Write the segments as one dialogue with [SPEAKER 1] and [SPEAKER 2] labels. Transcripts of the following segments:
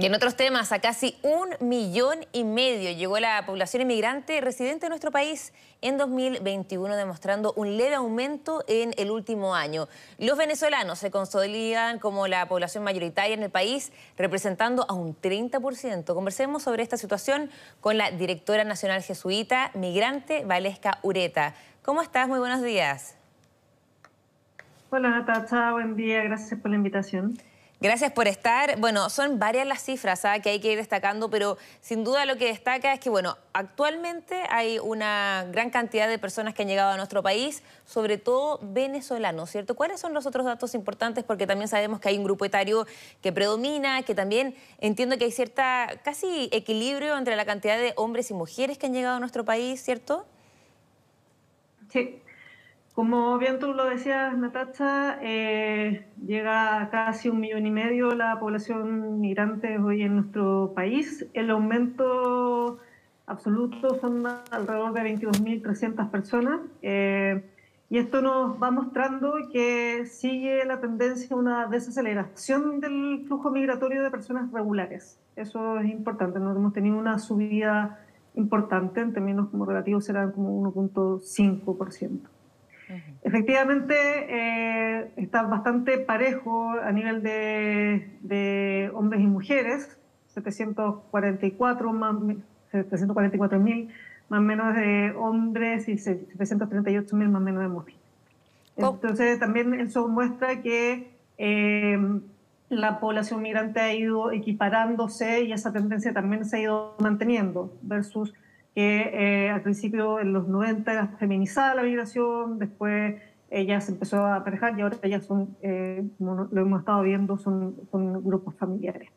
[SPEAKER 1] Y en otros temas, a casi un millón y medio llegó la población inmigrante residente de nuestro país en 2021, demostrando un leve aumento en el último año. Los venezolanos se consolidan como la población mayoritaria en el país, representando a un 30%. Conversemos sobre esta situación con la directora nacional jesuita, migrante Valesca Ureta. ¿Cómo estás? Muy buenos días.
[SPEAKER 2] Hola Natacha, buen día, gracias por la invitación.
[SPEAKER 1] Gracias por estar. Bueno, son varias las cifras ¿ah? que hay que ir destacando, pero sin duda lo que destaca es que, bueno, actualmente hay una gran cantidad de personas que han llegado a nuestro país, sobre todo venezolanos, ¿cierto? ¿Cuáles son los otros datos importantes? Porque también sabemos que hay un grupo etario que predomina, que también entiendo que hay cierta casi equilibrio entre la cantidad de hombres y mujeres que han llegado a nuestro país, ¿cierto?
[SPEAKER 2] Sí. Como bien tú lo decías, Natacha, eh, llega a casi un millón y medio la población migrante hoy en nuestro país. El aumento absoluto son alrededor de 22.300 personas. Eh, y esto nos va mostrando que sigue la tendencia a una desaceleración del flujo migratorio de personas regulares. Eso es importante. No hemos tenido una subida importante, en términos como relativos serán como 1.5%. Efectivamente, eh, está bastante parejo a nivel de, hombres y mujeres, 744 más 744 mil más menos de hombres y 738 mil más menos de mujeres. Entonces también eso muestra que eh, la población migrante ha ido equiparándose y esa tendencia también se ha ido manteniendo versus que eh, al principio en los 90 era feminizada la migración, después ella se empezó a aparejar y ahora ya son, eh, como lo hemos estado viendo, son, son grupos familiares.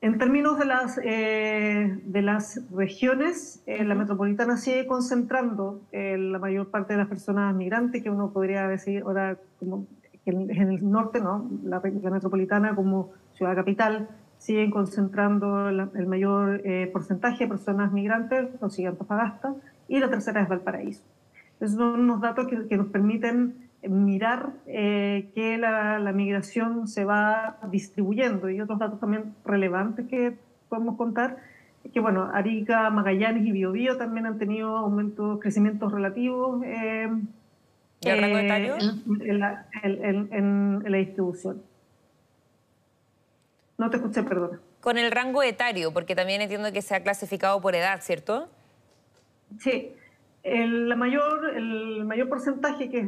[SPEAKER 2] En términos de las, eh, de las regiones, la metropolitana sigue concentrando la mayor parte de las personas migrantes, que uno podría decir ahora como en, el norte, ¿no? la, la metropolitana como ciudad capital, siguen concentrando el mayor eh, porcentaje de personas migrantes, lo sigue Antofagasta, y la tercera es Valparaíso. Esos son unos datos que, nos permiten mirar eh, que la, migración se va distribuyendo y otros datos también relevantes que podemos contar, que bueno, Arica, Magallanes y Biobío también han tenido aumentos, crecimientos relativos
[SPEAKER 1] eh, en,
[SPEAKER 2] en la distribución. No te escuché, perdón.
[SPEAKER 1] Con el rango etario, porque también entiendo que se ha clasificado por edad, ¿cierto?
[SPEAKER 2] Sí. El, mayor, el mayor porcentaje, que es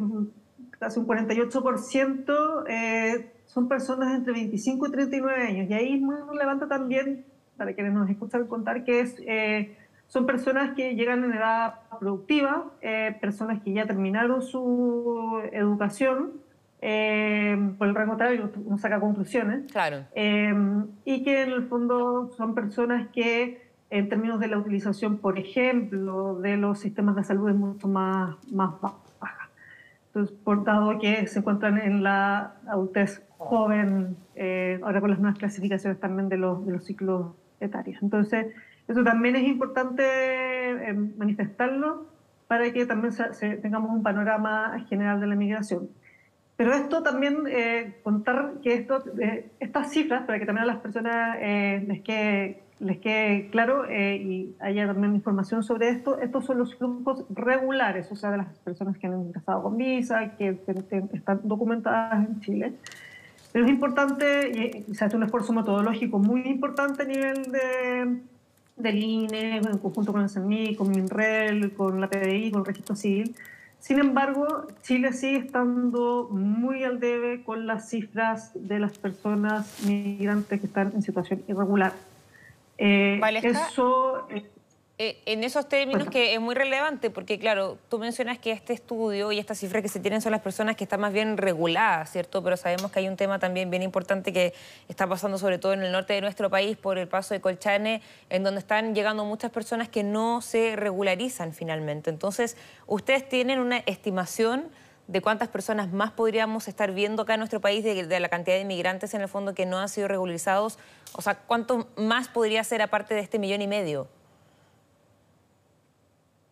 [SPEAKER 2] casi un 48%, eh, son personas entre 25 y 39 años. Y ahí nos levanta también, para quienes nos escuchan contar, que es, eh, son personas que llegan en edad productiva, eh, personas que ya terminaron su educación, eh, por el rango etario uno saca conclusiones.
[SPEAKER 1] Claro.
[SPEAKER 2] Eh, y que en el fondo son personas que en términos de la utilización, por ejemplo, de los sistemas de salud es mucho más, más baja. Entonces, por dado que se encuentran en la adultez joven, eh, ahora con las nuevas clasificaciones también de los, de los ciclos etarios. Entonces, eso también es importante manifestarlo para que también tengamos un panorama general de la migración. Pero esto también, eh, contar que esto, eh, estas cifras, para que también a las personas eh, les, quede, les quede claro y haya también información sobre esto, estos son los flujos regulares, o sea, de las personas que han ingresado con visa, que están documentadas en Chile. Pero es importante, y se hace un esfuerzo metodológico muy importante a nivel de, del INE, en conjunto con el CENMI, con MINREL, con la PDI, con el Registro Civil, sin embargo, Chile sigue estando muy al debe con las cifras de las personas migrantes que están en situación irregular.
[SPEAKER 1] Eh, eso eh, eh, en esos términos que es muy relevante, porque claro, tú mencionas que este estudio y estas cifras que se tienen son las personas que están más bien reguladas, ¿cierto? Pero sabemos que hay un tema también bien importante que está pasando sobre todo en el norte de nuestro país por el paso de Colchane, en donde están llegando muchas personas que no se regularizan finalmente. Entonces, ¿ustedes tienen una estimación de cuántas personas más podríamos estar viendo acá en nuestro país de, de, la cantidad de inmigrantes en el fondo que no han sido regularizados? O sea, ¿cuánto más podría ser aparte de este millón y medio?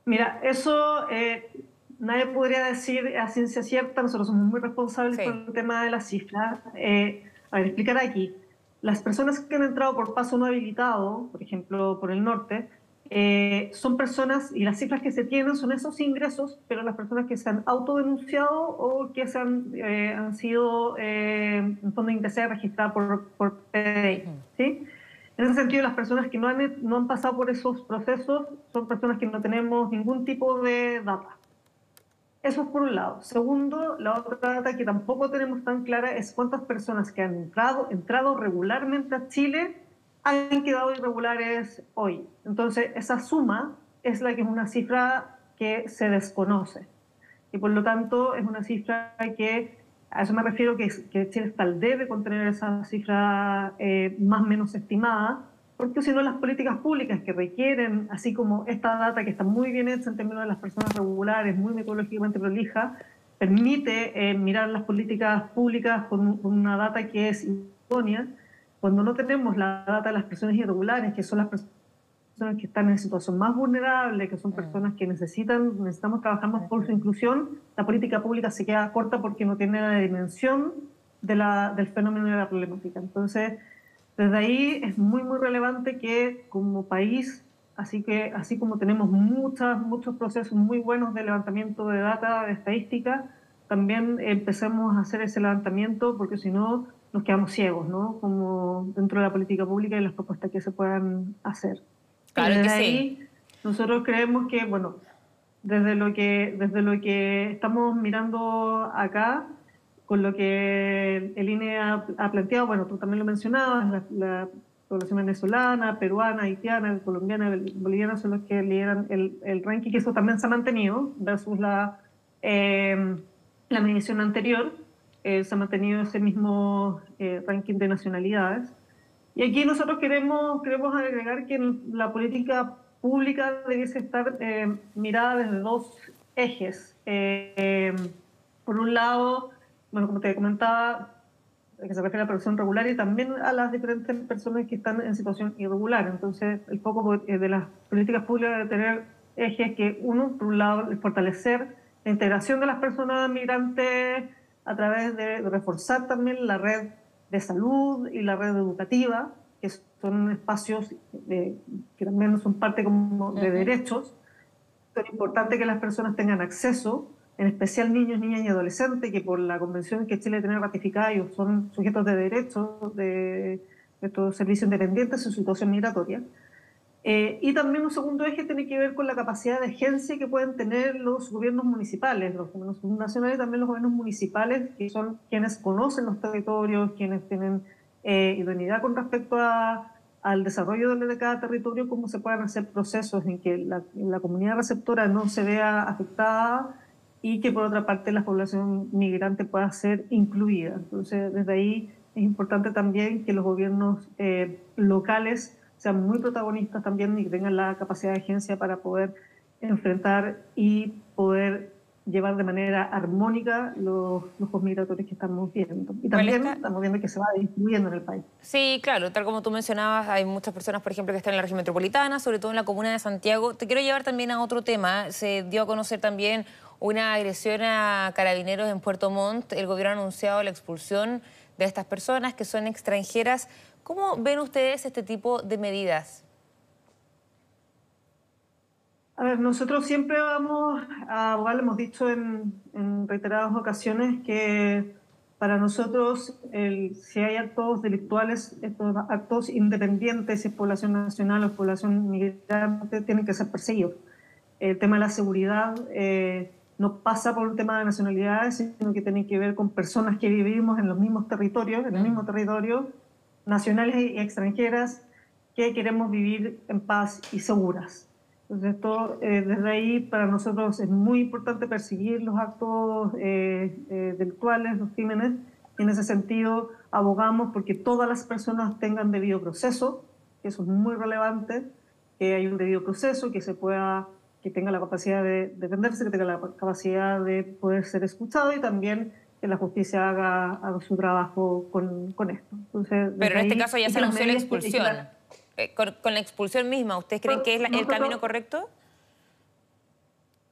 [SPEAKER 2] Mira, eso eh, nadie podría decir a ciencia cierta, nosotros somos muy responsables con el tema de las cifras. Eh, a ver, explicar aquí. las personas que han entrado por paso no habilitado, por ejemplo, por el norte, eh, son personas, y las cifras que se tienen son esos ingresos, pero las personas que se han autodenunciado o que se han, eh, han sido, eh, en fondo, ingresadas registradas por, por PDI. ¿sí? En ese sentido, las personas que no han, no han pasado por esos procesos son personas que no tenemos ningún tipo de data. Eso es por un lado. Segundo, la otra data que tampoco tenemos tan clara es cuántas personas que han entrado, entrado regularmente a Chile han quedado irregulares hoy. Entonces, esa suma es la que es una cifra que se desconoce. Y por lo tanto, es una cifra que, a eso me refiero, que, que Chile tal debe contener esa cifra eh, más o menos estimada, porque si no, las políticas públicas que requieren, así como esta data que está muy bien hecha en términos de las personas regulares, muy metodológicamente prolija, permite eh, mirar las políticas públicas con, con una data que es idónea cuando no tenemos la data de las personas irregulares, que son las personas que están en situación más vulnerable, que son personas que necesitan, necesitamos trabajar más por su inclusión, la política pública se queda corta porque no tiene la dimensión de la, del fenómeno de la problemática. Entonces, desde ahí es muy, muy relevante que como país, así, que, así como tenemos muchas, muchos procesos muy buenos de levantamiento de data, de estadística, también empecemos a hacer ese levantamiento porque si no nos quedamos ciegos, ¿no? Como dentro de la política pública y las propuestas que se puedan hacer.
[SPEAKER 1] Claro desde ahí,
[SPEAKER 2] nosotros creemos que, bueno, desde lo que, desde lo que estamos mirando acá, con lo que el INE ha, planteado, bueno, tú también lo mencionabas, la, población venezolana, peruana, haitiana, colombiana, boliviana son los que lideran el, el ranking, que eso también se ha mantenido versus la, eh, la medición anterior. Eh, se ha mantenido ese mismo eh, ranking de nacionalidades. Y aquí nosotros queremos, queremos agregar que la política pública debiese estar eh, mirada desde dos ejes. por un lado, bueno, como te comentaba, que se refiere a la producción regular y también a las diferentes personas que están en situación irregular. Entonces, el foco de las políticas públicas debe tener ejes que, uno, por un lado, es fortalecer la integración de las personas migrantes a través de reforzar también la red de salud y la red educativa, que son espacios que también son parte como de derechos. Es importante que las personas tengan acceso, en especial niños, niñas y adolescentes, que por la convención que Chile tiene ratificada ellos son sujetos de derechos de estos servicios independientes en situación migratoria. Eh, y también un segundo eje tiene que ver con la capacidad de agencia que pueden tener los gobiernos municipales, los gobiernos nacionales y también los gobiernos municipales, que son quienes conocen los territorios, quienes tienen eh, idoneidad con respecto a, al desarrollo de cada territorio, cómo se puedan hacer procesos en que la, la, comunidad receptora no se vea afectada y que por otra parte la población migrante pueda ser incluida. Entonces, desde ahí es importante también que los gobiernos eh, locales sean muy protagonistas también y tengan la capacidad de agencia para poder enfrentar y poder llevar de manera armónica los flujos migratorios que estamos viendo. Y también estamos viendo que se va distribuyendo en el país.
[SPEAKER 1] Sí, claro, tal como tú mencionabas, hay muchas personas, por ejemplo, que están en la región metropolitana, sobre todo en la comuna de Santiago. Te quiero llevar también a otro tema. Se dio a conocer también una agresión a carabineros en Puerto Montt. El gobierno ha anunciado la expulsión de estas personas que son extranjeras. ¿Cómo ven ustedes este tipo de medidas?
[SPEAKER 2] A ver, nosotros siempre vamos a abogar, hemos dicho en, reiteradas ocasiones que para nosotros el, si hay actos delictuales, estos actos independientes, si es población nacional o población migrante, tienen que ser perseguidos. El tema de la seguridad eh, no pasa por un tema de nacionalidades, sino que tiene que ver con personas que vivimos en los mismos territorios, en el mismo territorio, nacionales y extranjeras que queremos vivir en paz y seguras. Entonces, esto, eh, desde ahí para nosotros es muy importante perseguir los actos eh, eh, delictuales, los crímenes. Y en ese sentido, abogamos porque todas las personas tengan debido proceso, que eso es muy relevante, que hay un debido proceso, que se pueda que tenga la capacidad de defenderse, que tenga la capacidad de poder ser escuchado y también que la justicia haga, su trabajo con, con esto.
[SPEAKER 1] Entonces, Pero en este caso ya se anunció la expulsión. Eh, con, la expulsión misma, ¿ustedes creen que es el camino correcto?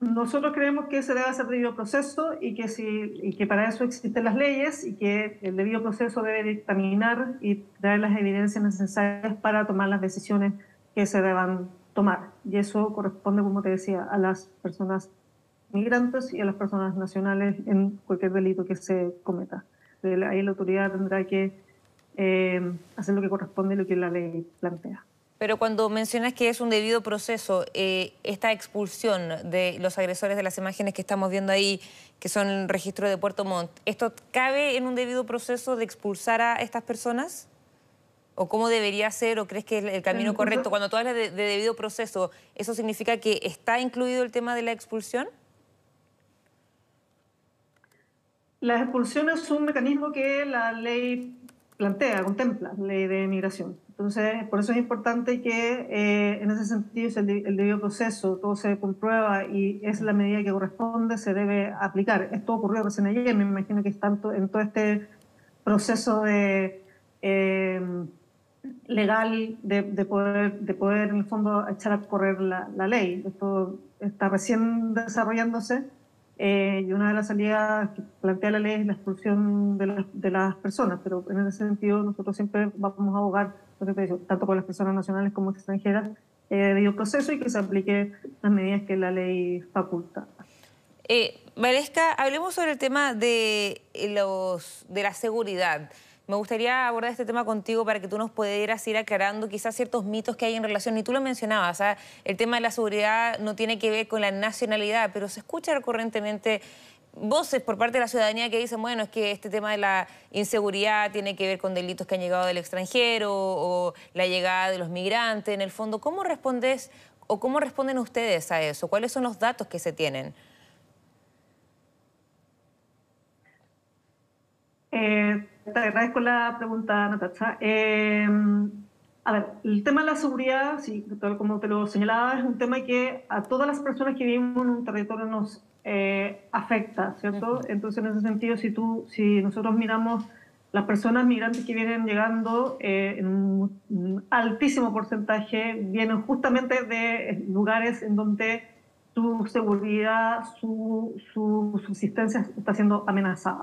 [SPEAKER 2] nosotros creemos que se debe hacer debido proceso y que, si, y que para eso existen las leyes y que el debido proceso debe dictaminar y traer las evidencias necesarias para tomar las decisiones que se deban tomar. Y eso corresponde, como te decía, a las personas migrantes y a las personas nacionales en cualquier delito que se cometa. Ahí la autoridad tendrá que eh, hacer lo que corresponde y lo que la ley plantea.
[SPEAKER 1] Pero cuando mencionas que es un debido proceso, eh, esta expulsión de los agresores de las imágenes que estamos viendo ahí, que son el registro de Puerto Montt, ¿esto cabe en un debido proceso de expulsar a estas personas? ¿O cómo debería ser? ¿O crees que es el camino correcto? Cuando tú hablas de, de debido proceso, ¿eso significa que está incluido el tema de la expulsión?
[SPEAKER 2] La expulsión es un mecanismo que la ley plantea, contempla, ley de migración. Entonces, por eso es importante que eh, en ese sentido, si el, debido proceso, todo se comprueba y es la medida que corresponde, se debe aplicar. Esto ocurrió recién ayer, me imagino que es tanto en todo este proceso de, eh, legal de, poder, de poder, en el fondo, echar a correr la, la ley. Esto está recién desarrollándose eh, y una de las salidas que plantea la ley es la expulsión de, de, las personas, pero en ese sentido nosotros siempre vamos a abogar, tanto con las personas nacionales como extranjeras, eh, debido proceso y que se aplique las medidas que la ley faculta.
[SPEAKER 1] Eh, Valesca, hablemos sobre el tema de, los, de la seguridad. Me gustaría abordar este tema contigo para que tú nos pudieras ir aclarando quizás ciertos mitos que hay en relación, y tú lo mencionabas, el tema de la seguridad no tiene que ver con la nacionalidad, pero se escucha recurrentemente voces por parte de la ciudadanía que dicen, bueno, es que este tema de la inseguridad tiene que ver con delitos que han llegado del extranjero o la llegada de los migrantes. En el fondo, ¿cómo respondes o cómo responden ustedes a eso? ¿Cuáles son los datos que se tienen?
[SPEAKER 2] Eh, te agradezco la pregunta, Natacha. Eh, a ver, el tema de la seguridad, sí, tal como te lo señalaba, es un tema que a todas las personas que vivimos en un territorio nos eh, afecta, ¿cierto? Entonces, en ese sentido, si, tú, si nosotros miramos las personas migrantes que vienen llegando, en un altísimo porcentaje vienen justamente de lugares en donde su seguridad, su, su subsistencia está siendo amenazada.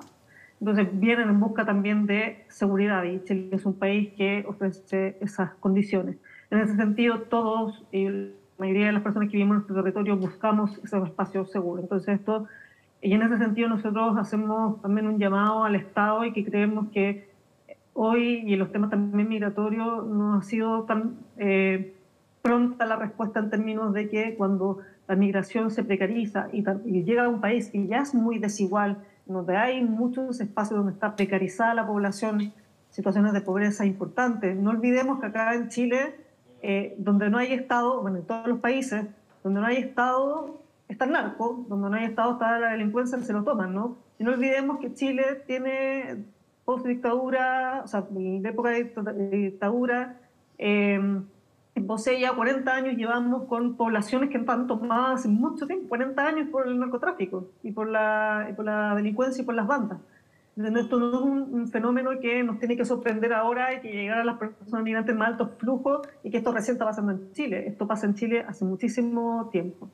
[SPEAKER 2] Entonces vienen en busca también de seguridad y Chile es un país que ofrece esas condiciones. En ese sentido, todos y la mayoría de las personas que vivimos en nuestro territorio buscamos esos espacios seguros. Entonces esto, y en ese sentido nosotros hacemos también un llamado al Estado y que creemos que hoy y en los temas también migratorios no ha sido tan eh, pronta la respuesta en términos de que cuando la migración se precariza y, y llega a un país que ya es muy desigual, donde hay muchos espacios donde está precarizada la población, situaciones de pobreza importantes. No olvidemos que acá en Chile, eh, donde no hay Estado, bueno, en todos los países, donde no hay Estado, está el narco, donde no hay Estado está la delincuencia, se lo toman, ¿no? Y no olvidemos que Chile tiene post-dictadura, o sea, de época de dictadura, eh, en ya 40 años llevamos con poblaciones que han tomado hace mucho tiempo, 40 años por el narcotráfico y por la, por la delincuencia y por las bandas. Entonces, esto no es un, fenómeno que nos tiene que sorprender ahora y que llegar a las personas migrantes más altos flujos y que esto recién está pasando en Chile. Esto pasa en Chile hace muchísimo tiempo.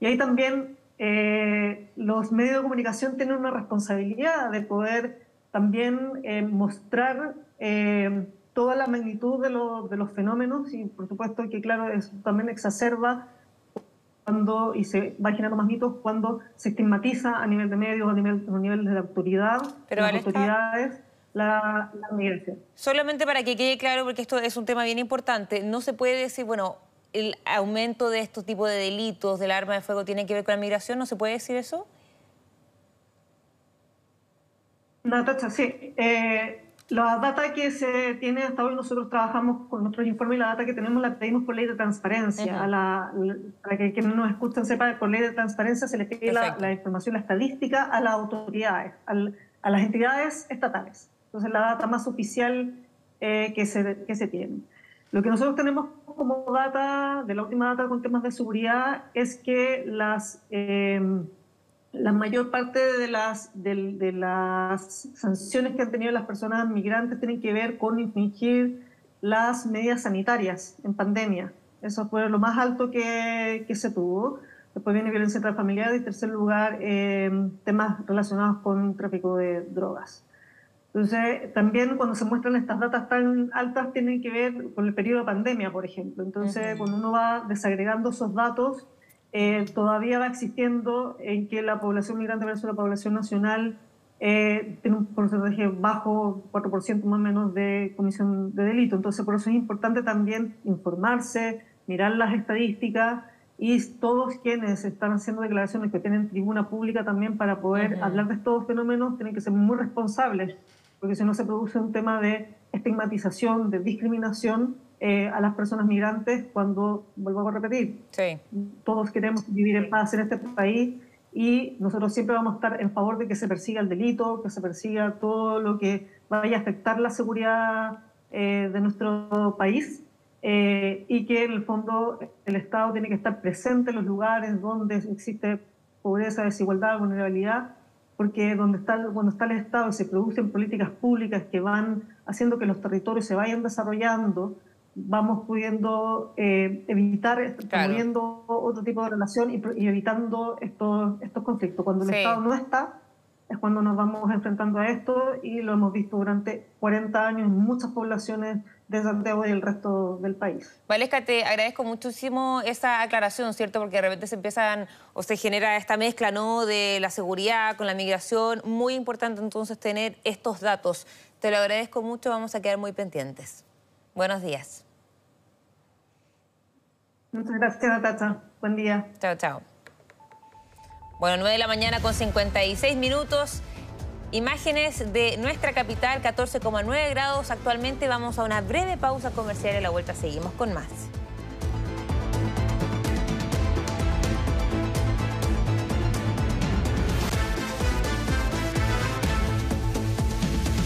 [SPEAKER 2] Y ahí también eh, los medios de comunicación tienen una responsabilidad de poder también eh, mostrar eh, toda la magnitud de, de, los fenómenos y por supuesto que claro, eso también exacerba cuando, y se va generando más mitos cuando se estigmatiza a nivel de medios, a nivel, a nivel de la autoridad,
[SPEAKER 1] Pero
[SPEAKER 2] las autoridades, la, migración.
[SPEAKER 1] Solamente para que quede claro, porque esto es un tema bien importante, no se puede decir, bueno, el aumento de estos tipos de delitos del arma de fuego tiene que ver con la migración, ¿no se puede decir eso?
[SPEAKER 2] Natacha, sí. Eh, la data que se tiene hasta hoy, nosotros trabajamos con nuestros informes y la data que tenemos la pedimos por ley de transparencia. a la, para que quienes nos escuchan sepan, por ley de transparencia se le pide la, información, la estadística a las autoridades, a las entidades estatales. Entonces, la data más oficial eh, que, se, que se tiene. Lo que nosotros tenemos como data, de la última data con temas de seguridad, es que las... Eh, la mayor parte de las, de, las sanciones que han tenido las personas migrantes tienen que ver con infringir las medidas sanitarias en pandemia. Eso fue lo más alto que, que se tuvo. después viene violencia intrafamiliar y en tercer lugar eh, temas relacionados con tráfico de drogas. Entonces, también cuando se muestran estas datas tan altas tienen que ver con el periodo de pandemia, por ejemplo. Entonces, cuando uno va desagregando esos datos, eh, todavía va existiendo en que la población migrante versus la población nacional eh, tiene un porcentaje bajo, 4% más o menos de comisión de delito. Entonces, por eso es importante también informarse, mirar las estadísticas y todos quienes están haciendo declaraciones que tienen tribuna pública también para poder hablar de estos fenómenos tienen que ser muy responsables, porque si no se produce un tema de estigmatización, de discriminación eh, a las personas migrantes cuando, vuelvo a repetir, todos queremos vivir en paz en este país y nosotros siempre vamos a estar en favor de que se persiga el delito, que se persiga todo lo que vaya a afectar la seguridad eh, de nuestro país eh, y que en el fondo el Estado tiene que estar presente en los lugares donde existe pobreza, desigualdad, vulnerabilidad, porque donde está, cuando está el Estado y se producen políticas públicas que van haciendo que los territorios se vayan desarrollando, vamos pudiendo eh, evitar, promoviendo otro tipo de relación y, evitando estos, estos conflictos. Cuando el Estado no está, es cuando nos vamos enfrentando a esto y lo hemos visto durante 40 años en muchas poblaciones de Santiago y el resto del país.
[SPEAKER 1] Valesca, te agradezco muchísimo esa aclaración, ¿cierto? Porque de repente se empiezan o se genera esta mezcla, ¿no? De la seguridad con la migración. Muy importante entonces tener estos datos. Te lo agradezco mucho, vamos a quedar muy pendientes. Buenos días.
[SPEAKER 2] Muchas gracias, Natacha. Buen día.
[SPEAKER 1] Chao, chao. Bueno, 9 de la mañana con 56 minutos. Imágenes de nuestra capital, 14,9 grados actualmente. Vamos a una breve pausa comercial y a la vuelta seguimos con más.